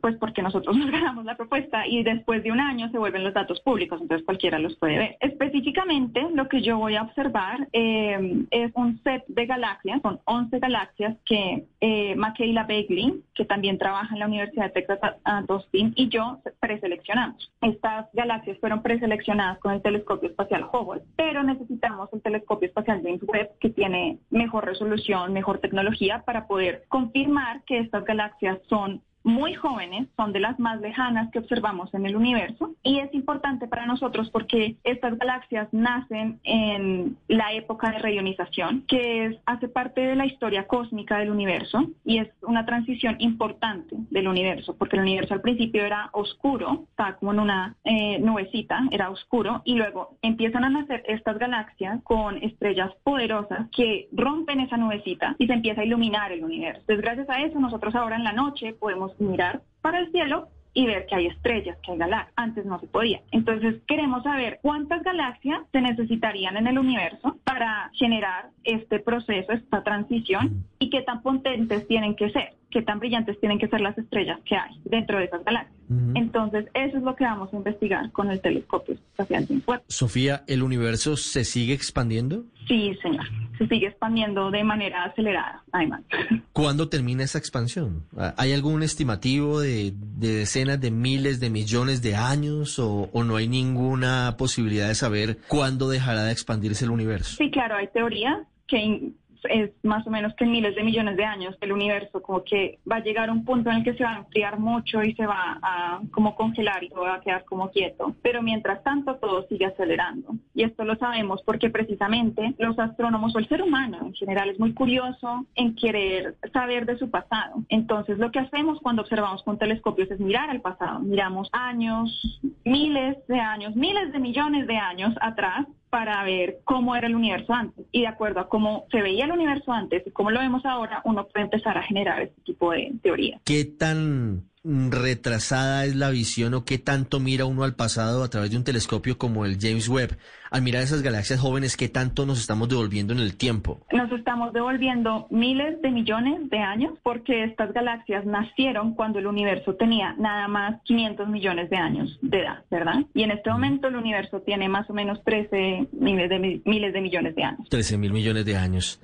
pues porque nosotros nos ganamos la propuesta y después de un año se vuelven los datos públicos, entonces cualquiera los puede ver. Específicamente lo que yo voy a observar eh, es un set de galaxias, son 11 galaxias que eh, Michaela Begley, que también trabaja en la Universidad de Texas a- Austin, y yo preseleccionamos. Estas galaxias fueron preseleccionadas con el telescopio espacial Hubble, pero necesitamos el telescopio espacial James Webb que tiene mejor resolución, mejor tecnología para poder confirmar que estas galaxias son muy jóvenes, son de las más lejanas que observamos en el universo y es importante para nosotros porque estas galaxias nacen en la época de reionización, que es, hace parte de la historia cósmica del universo y es una transición importante del universo, porque el universo al principio era oscuro, estaba como en una eh, nubecita, era oscuro y luego empiezan a nacer estas galaxias con estrellas poderosas que rompen esa nubecita y se empieza a iluminar el universo. Entonces gracias a eso nosotros ahora en la noche podemos mirar para el cielo y ver que hay estrellas, que hay galaxias. Antes no se podía. Entonces queremos saber cuántas galaxias se necesitarían en el universo para generar este proceso, esta transición y qué tan potentes tienen que ser, qué tan brillantes tienen que ser las estrellas que hay dentro de esas galaxias. Entonces eso es lo que vamos a investigar con el telescopio espacial Webb. Sofía, ¿el universo se sigue expandiendo? Sí, señor. Se sigue expandiendo de manera acelerada, además. ¿Cuándo termina esa expansión? ¿Hay algún estimativo de, de decenas de miles de millones de años o, o no hay ninguna posibilidad de saber cuándo dejará de expandirse el universo? Sí, claro, hay teorías que es más o menos que en miles de millones de años el universo como que va a llegar a un punto en el que se va a enfriar mucho y se va a como congelar y va a quedar como quieto. Pero mientras tanto todo sigue acelerando. Y esto lo sabemos porque precisamente los astrónomos o el ser humano en general es muy curioso en querer saber de su pasado. Entonces lo que hacemos cuando observamos con telescopios es mirar al pasado. Miramos años, miles de años, miles de millones de años atrás para ver cómo era el universo antes. Y de acuerdo a cómo se veía el universo antes y cómo lo vemos ahora, uno puede empezar a generar este tipo de teorías. ¿Qué tan retrasada es la visión o qué tanto mira uno al pasado a través de un telescopio como el James Webb? Al mirar esas galaxias jóvenes, ¿qué tanto nos estamos devolviendo en el tiempo? Nos estamos devolviendo miles de millones de años porque estas galaxias nacieron cuando el universo tenía nada más 500 millones de años de edad, ¿verdad? Y en este momento el universo tiene más o menos 13 miles de, miles de millones de años. 13 mil millones de años.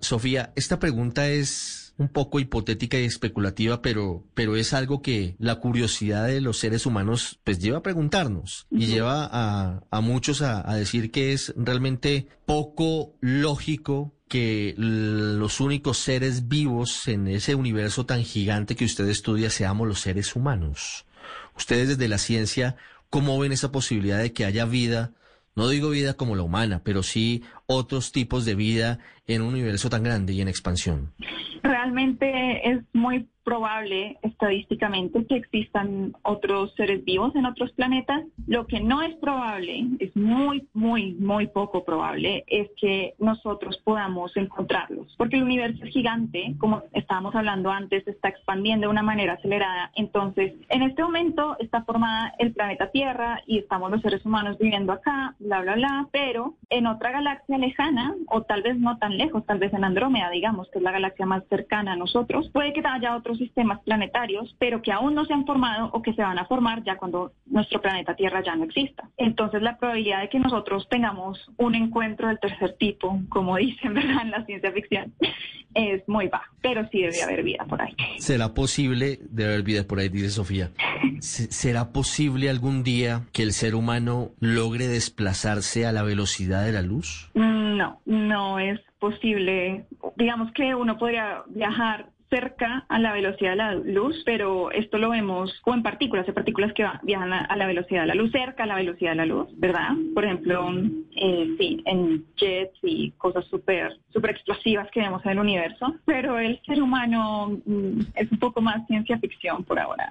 Sofía, esta pregunta es un poco hipotética y especulativa, pero, pero es algo que la curiosidad de los seres humanos pues lleva a preguntarnos y lleva a, a muchos a, a decir que es realmente poco lógico que los únicos seres vivos en ese universo tan gigante que usted estudia seamos los seres humanos. Ustedes desde la ciencia, ¿cómo ven esa posibilidad de que haya vida? No digo vida como la humana, pero sí otros tipos de vida en un universo tan grande y en expansión. Realmente es muy probable estadísticamente que existan otros seres vivos en otros planetas. Lo que no es probable, es muy, muy, muy poco probable, es que nosotros podamos encontrarlos. Porque el universo es gigante, como estábamos hablando antes, está expandiendo de una manera acelerada. Entonces, en este momento está formada el planeta Tierra y estamos los seres humanos viviendo acá, bla, bla, bla, pero en otra galaxia lejana, o tal vez no tan lejos, tal vez en Andrómeda, digamos, que es la galaxia más cercana a nosotros, puede que haya otros sistemas planetarios, pero que aún no se han formado o que se van a formar ya cuando nuestro planeta Tierra ya no exista. Entonces la probabilidad de que nosotros tengamos un encuentro del tercer tipo, como dicen ¿verdad? en la ciencia ficción, es muy baja, pero sí debe haber vida por ahí. ¿Será posible, debe haber vida por ahí, dice Sofía, ¿será posible algún día que el ser humano logre desplazarse a la velocidad de la luz? No, no es posible. Digamos que uno podría viajar cerca a la velocidad de la luz, pero esto lo vemos como en partículas, hay partículas que viajan a, la velocidad de la luz, cerca a la velocidad de la luz, ¿verdad? Por ejemplo, eh, sí, en jets y cosas súper super explosivas que vemos en el universo, pero el ser humano mm, es un poco más ciencia ficción por ahora.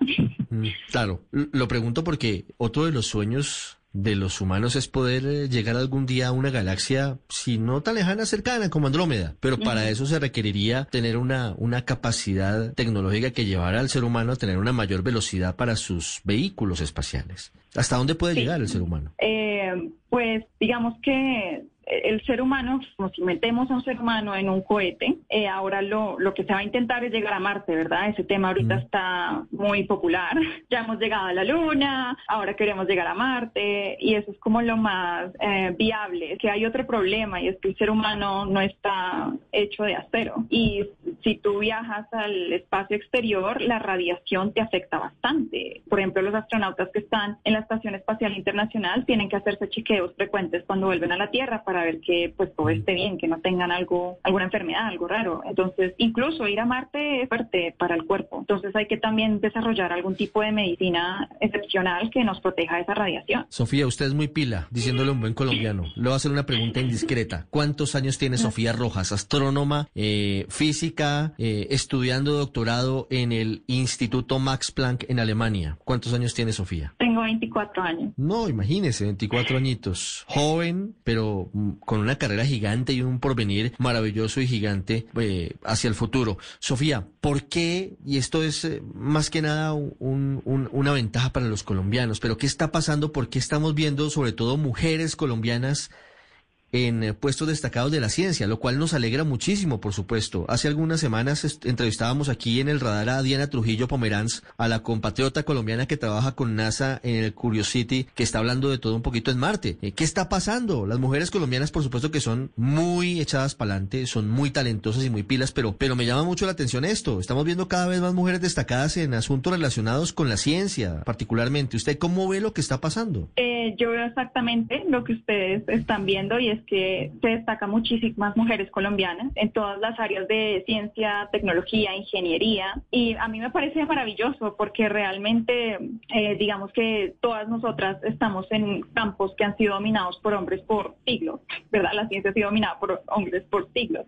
Mm, claro, lo pregunto porque otro de los sueños de los humanos es poder eh, llegar algún día a una galaxia, si no tan lejana, cercana como Andrómeda. Pero para eso se requeriría tener una, una capacidad tecnológica que llevara al ser humano a tener una mayor velocidad para sus vehículos espaciales. ¿Hasta dónde puede llegar el ser humano? Eh, pues digamos que el ser humano, como si metemos a un ser humano en un cohete, eh, ahora lo, lo que se va a intentar es llegar a Marte, ¿verdad? Ese tema ahorita está muy popular. Ya hemos llegado a la Luna, ahora queremos llegar a Marte y eso es como lo más eh, viable. Que hay otro problema y es que el ser humano no está hecho de acero y si tú viajas al espacio exterior, la radiación te afecta bastante. Por ejemplo, los astronautas que están en la Estación Espacial Internacional tienen que hacerse chequeos frecuentes cuando vuelven a la Tierra para ver que pues todo esté bien, que no tengan algo, alguna enfermedad, algo raro. Entonces, incluso ir a Marte es fuerte para el cuerpo. Entonces hay que también desarrollar algún tipo de medicina excepcional que nos proteja de esa radiación. Sofía, usted es muy pila, diciéndole un buen colombiano. Le voy a hacer una pregunta indiscreta. ¿Cuántos años tiene Sofía Rojas, astrónoma, eh, física, eh, estudiando doctorado en el Instituto Max Planck en Alemania? ¿Cuántos años tiene Sofía? Tengo 24 años. No, imagínese, 24 añitos. Joven, pero con una carrera gigante y un porvenir maravilloso y gigante eh, hacia el futuro. Sofía, ¿por qué, y esto es eh, más que nada una ventaja para los colombianos, pero qué está pasando? ¿Por qué estamos viendo sobre todo mujeres colombianas en eh, puestos destacados de la ciencia, lo cual nos alegra muchísimo, por supuesto. Hace algunas semanas entrevistábamos aquí en el radar a Diana Trujillo Pomeranz, a la compatriota colombiana que trabaja con NASA en el Curiosity, que está hablando de todo un poquito en Marte. Eh, ¿Qué está pasando? Las mujeres colombianas, por supuesto que son muy echadas para adelante, son muy talentosas y muy pilas, pero, pero me llama mucho la atención esto. Estamos viendo cada vez más mujeres destacadas en asuntos relacionados con la ciencia, particularmente. ¿Usted cómo ve lo que está pasando? Eh, yo veo exactamente lo que ustedes están viendo y es que se destacan muchísimas mujeres colombianas en todas las áreas de ciencia, tecnología, ingeniería. Y a mí me parece maravilloso porque realmente, eh, digamos que todas nosotras estamos en campos que han sido dominados por hombres por siglos, ¿verdad? La ciencia ha sido dominada por hombres por siglos.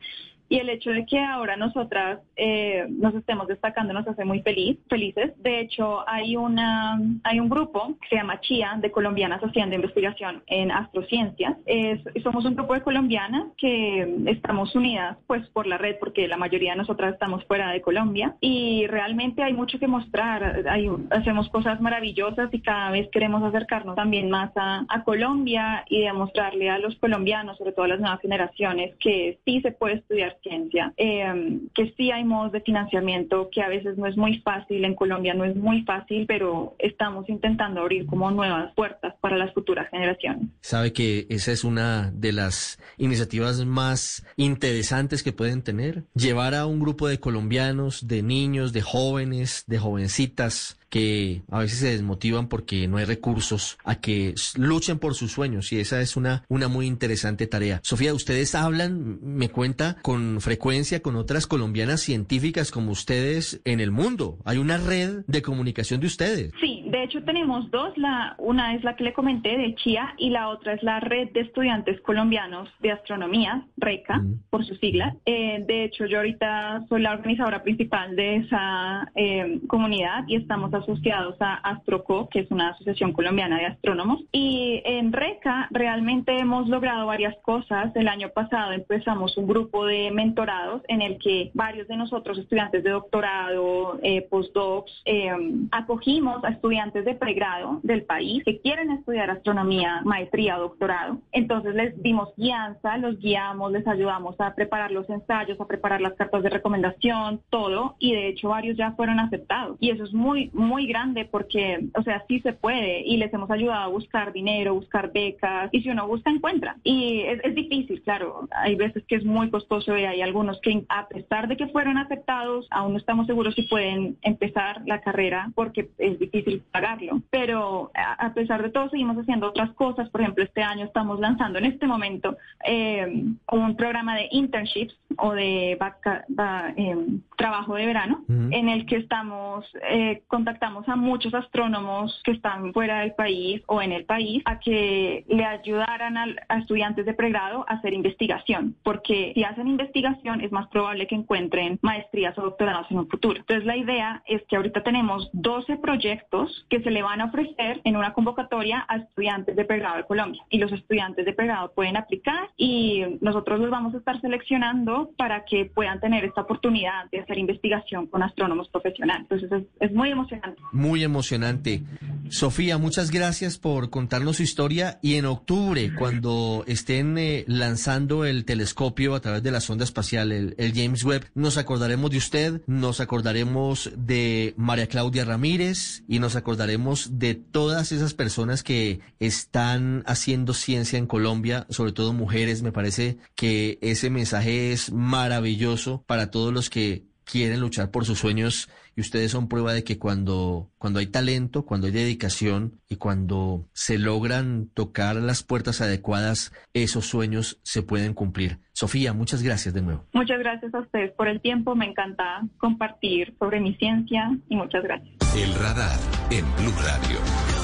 Y el hecho de que ahora nosotras eh, nos estemos destacando nos hace muy feliz, felices. De hecho, hay, una, hay un grupo que se llama CHIA, de colombianas haciendo investigación en astrociencias. Es, somos un grupo de colombianas que estamos unidas pues por la red, porque la mayoría de nosotras estamos fuera de Colombia y realmente hay mucho que mostrar. Hacemos cosas maravillosas y cada vez queremos acercarnos también más a, a Colombia y demostrarle a los colombianos, sobre todo a las nuevas generaciones, que sí se puede estudiar eh, que sí hay modos de financiamiento, que a veces no es muy fácil, en Colombia no es muy fácil, pero estamos intentando abrir como nuevas puertas para las futuras generaciones. Sabe que esa es una de las iniciativas más interesantes que pueden tener, llevar a un grupo de colombianos, de niños, de jóvenes, de jovencitas, que a veces se desmotivan porque no hay recursos a que luchen por sus sueños y esa es una, una muy interesante tarea. Sofía, ustedes hablan, me cuenta, con frecuencia con otras colombianas científicas como ustedes en el mundo. Hay una red de comunicación de ustedes. Sí, de hecho tenemos dos. La, una es la que le comenté de Chía y la otra es la red de estudiantes colombianos de astronomía, RECA, mm. por su sigla. Eh, de hecho, yo ahorita soy la organizadora principal de esa eh, comunidad y estamos asociados a Astroco, que es una asociación colombiana de astrónomos. Y en RECA realmente hemos logrado varias cosas. El año pasado empezamos un grupo de mentorados en el que varios de nosotros, estudiantes de doctorado, eh, postdocs, eh, acogimos a estudiantes de pregrado del país que quieren estudiar astronomía, maestría o doctorado. Entonces les dimos guianza, los guiamos, les ayudamos a preparar los ensayos, a preparar las cartas de recomendación, todo. Y de hecho varios ya fueron aceptados. Y eso es muy, muy muy grande porque, o sea, sí se puede y les hemos ayudado a buscar dinero, buscar becas y si uno busca encuentra. Y es, difícil, claro, hay veces que es muy costoso y hay algunos que a pesar de que fueron aceptados, aún no estamos seguros si pueden empezar la carrera porque es difícil pagarlo. Pero a, pesar de todo seguimos haciendo otras cosas. Por ejemplo, este año estamos lanzando en este momento eh, un programa de internships o de eh, trabajo de verano en el que estamos eh, contactamos a muchos astrónomos que están fuera del país o en el país a que le ayudaran a, estudiantes de pregrado a hacer investigación, porque si hacen investigación es más probable que encuentren maestrías o doctorados en un futuro. Entonces la idea es que ahorita tenemos 12 proyectos que se le van a ofrecer en una convocatoria a estudiantes de pregrado de Colombia y los estudiantes de pregrado pueden aplicar y nosotros los vamos a estar seleccionando para que puedan tener esta oportunidad de hacer investigación con astrónomos profesionales. Entonces es muy emocionante muy emocionante. Sofía, muchas gracias por contarnos su historia y en octubre, cuando estén eh, lanzando el telescopio a través de la sonda espacial, el, James Webb, nos acordaremos de usted, nos acordaremos de María Claudia Ramírez y nos acordaremos de todas esas personas que están haciendo ciencia en Colombia, sobre todo mujeres. Me parece que ese mensaje es maravilloso para todos los que quieren luchar por sus sueños y ustedes son prueba de que cuando, cuando hay talento, cuando hay dedicación y cuando se logran tocar las puertas adecuadas, esos sueños se pueden cumplir. Sofía, muchas gracias de nuevo. Muchas gracias a ustedes por el tiempo. Me encanta compartir sobre mi ciencia y muchas gracias. El radar en Blue Radio.